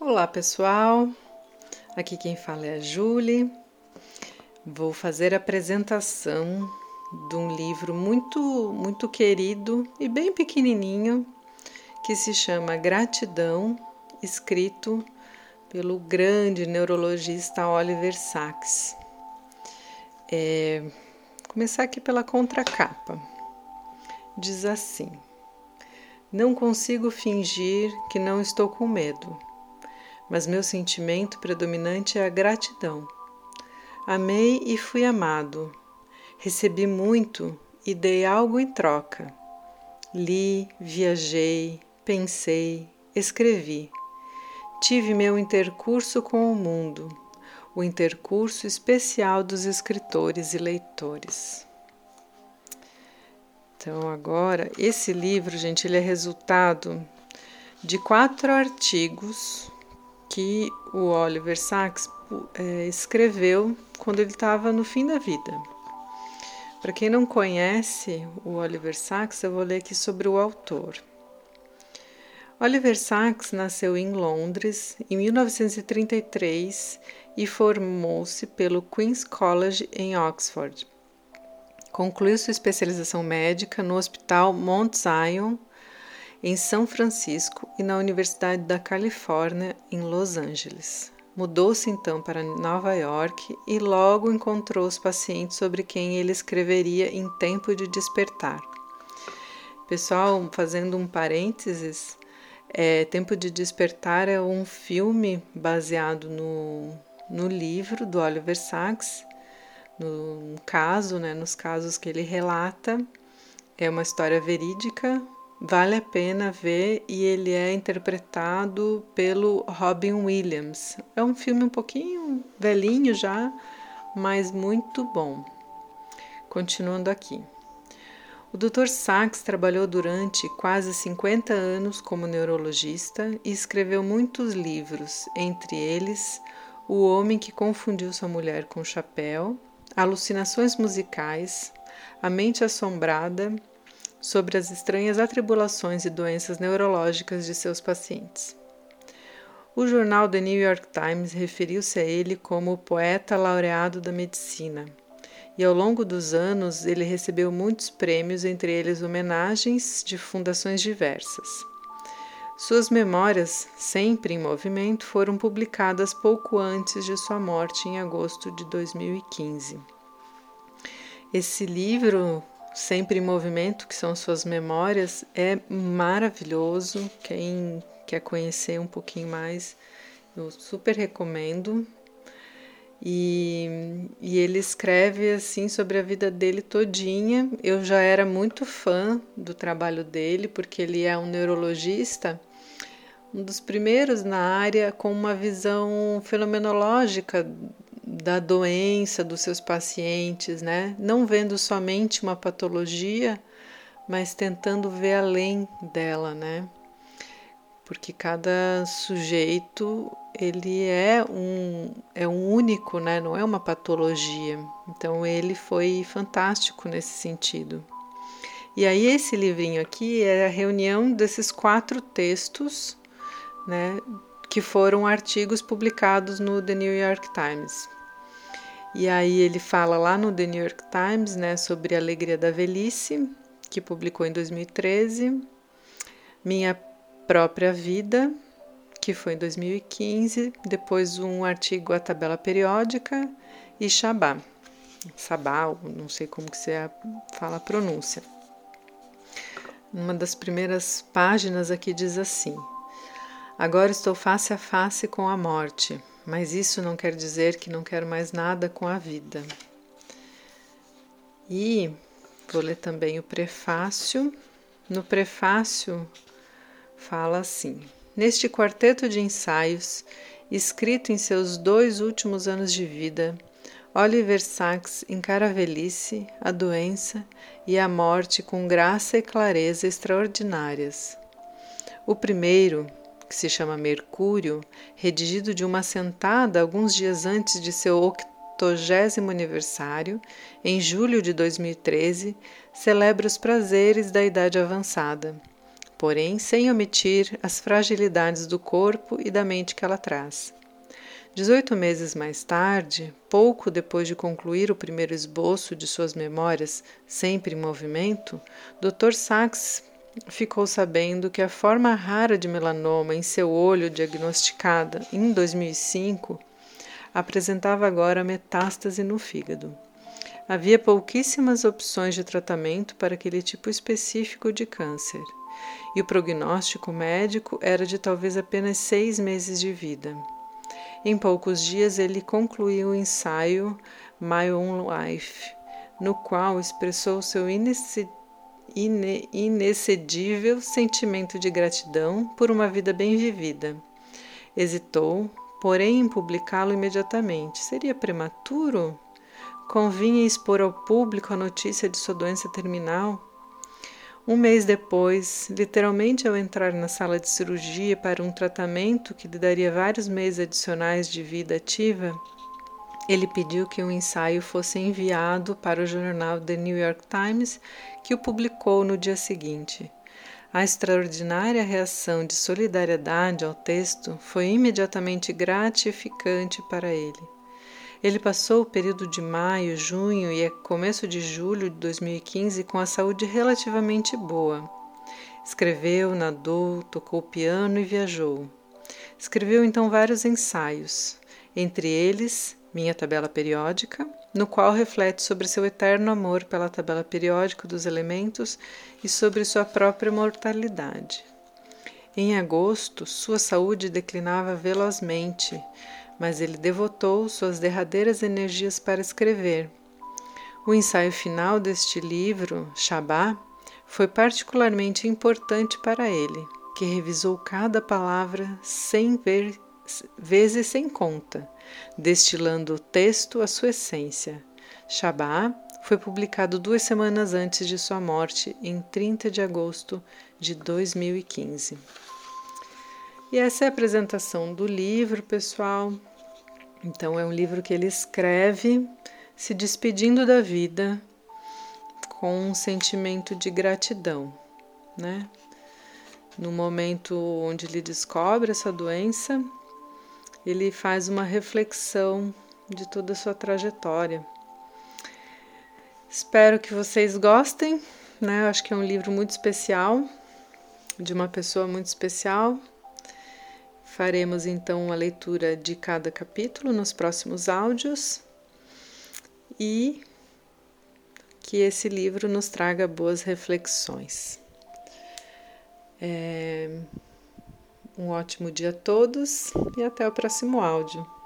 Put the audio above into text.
Olá pessoal, aqui quem fala é a Julie. Vou fazer a apresentação de um livro muito, muito querido e bem pequenininho que se chama Gratidão, escrito pelo grande neurologista Oliver Sacks. É, começar aqui pela contracapa. Diz assim: Não consigo fingir que não estou com medo, mas meu sentimento predominante é a gratidão. Amei e fui amado. Recebi muito e dei algo em troca. Li, viajei, pensei, escrevi. Tive meu intercurso com o mundo o intercurso especial dos escritores e leitores. Então, agora, esse livro, gente, ele é resultado de quatro artigos que o Oliver Sacks é, escreveu quando ele estava no fim da vida. Para quem não conhece o Oliver Sacks, eu vou ler aqui sobre o autor. Oliver Sacks nasceu em Londres em 1933 e formou-se pelo Queen's College em Oxford. Concluiu sua especialização médica no Hospital Mount Zion, em São Francisco, e na Universidade da Califórnia, em Los Angeles. Mudou-se então para Nova York e logo encontrou os pacientes sobre quem ele escreveria em Tempo de Despertar. Pessoal, fazendo um parênteses, é, Tempo de Despertar é um filme baseado no, no livro do Oliver Sacks, no caso, né, nos casos que ele relata. É uma história verídica, vale a pena ver e ele é interpretado pelo Robin Williams. É um filme um pouquinho velhinho já, mas muito bom. Continuando aqui. O Dr. Sachs trabalhou durante quase 50 anos como neurologista e escreveu muitos livros, entre eles O Homem que Confundiu Sua Mulher com o Chapéu, Alucinações Musicais, A Mente Assombrada, sobre as estranhas atribulações e doenças neurológicas de seus pacientes. O jornal The New York Times referiu-se a ele como o poeta laureado da medicina e ao longo dos anos ele recebeu muitos prêmios, entre eles homenagens de fundações diversas. Suas memórias, sempre em movimento, foram publicadas pouco antes de sua morte, em agosto de 2015. Esse livro, Sempre em Movimento, que são suas memórias, é maravilhoso. Quem quer conhecer um pouquinho mais, eu super recomendo. E, e, ele escreve assim sobre a vida dele todinha. Eu já era muito fã do trabalho dele, porque ele é um neurologista, um dos primeiros na área com uma visão fenomenológica da doença dos seus pacientes, né? Não vendo somente uma patologia, mas tentando ver além dela, né? Porque cada sujeito ele é um, é um único, né? não é uma patologia. Então ele foi fantástico nesse sentido. E aí esse livrinho aqui é a reunião desses quatro textos, né, que foram artigos publicados no The New York Times. E aí ele fala lá no The New York Times, né, sobre a alegria da velhice, que publicou em 2013, minha própria vida, que foi em 2015, depois um artigo A Tabela Periódica e Shabá. Sabá, não sei como que você fala a pronúncia. Uma das primeiras páginas aqui diz assim: Agora estou face a face com a morte, mas isso não quer dizer que não quero mais nada com a vida. E vou ler também o prefácio. No prefácio fala assim: Neste quarteto de ensaios, escrito em seus dois últimos anos de vida, Oliver Sacks encara a velhice, a doença e a morte com graça e clareza extraordinárias. O primeiro, que se chama Mercúrio, redigido de uma sentada alguns dias antes de seu octogésimo aniversário, em julho de 2013, celebra os prazeres da idade avançada porém sem omitir as fragilidades do corpo e da mente que ela traz. Dezoito meses mais tarde, pouco depois de concluir o primeiro esboço de suas memórias, sempre em movimento, Dr. Sachs ficou sabendo que a forma rara de melanoma em seu olho diagnosticada em 2005 apresentava agora metástase no fígado. Havia pouquíssimas opções de tratamento para aquele tipo específico de câncer, e o prognóstico médico era de talvez apenas seis meses de vida. Em poucos dias ele concluiu o ensaio My Own Life, no qual expressou seu inexcedível sentimento de gratidão por uma vida bem vivida. Hesitou, porém, em publicá-lo imediatamente. Seria prematuro? convinha expor ao público a notícia de sua doença terminal. Um mês depois, literalmente ao entrar na sala de cirurgia para um tratamento que lhe daria vários meses adicionais de vida ativa, ele pediu que um ensaio fosse enviado para o jornal The New York Times, que o publicou no dia seguinte. A extraordinária reação de solidariedade ao texto foi imediatamente gratificante para ele. Ele passou o período de maio, junho e começo de julho de 2015 com a saúde relativamente boa. Escreveu, nadou, tocou piano e viajou. Escreveu então vários ensaios, entre eles Minha Tabela Periódica, no qual reflete sobre seu eterno amor pela tabela periódica dos elementos e sobre sua própria mortalidade. Em agosto, sua saúde declinava velozmente, mas ele devotou suas derradeiras energias para escrever. O ensaio final deste livro, Shabá, foi particularmente importante para ele, que revisou cada palavra sem ver, vezes sem conta, destilando o texto à sua essência. Shabá foi publicado duas semanas antes de sua morte, em 30 de agosto de 2015. E essa é a apresentação do livro, pessoal. Então, é um livro que ele escreve se despedindo da vida com um sentimento de gratidão, né? No momento onde ele descobre essa doença, ele faz uma reflexão de toda a sua trajetória. Espero que vocês gostem, né? Eu acho que é um livro muito especial, de uma pessoa muito especial. Faremos então a leitura de cada capítulo nos próximos áudios e que esse livro nos traga boas reflexões. É, um ótimo dia a todos e até o próximo áudio.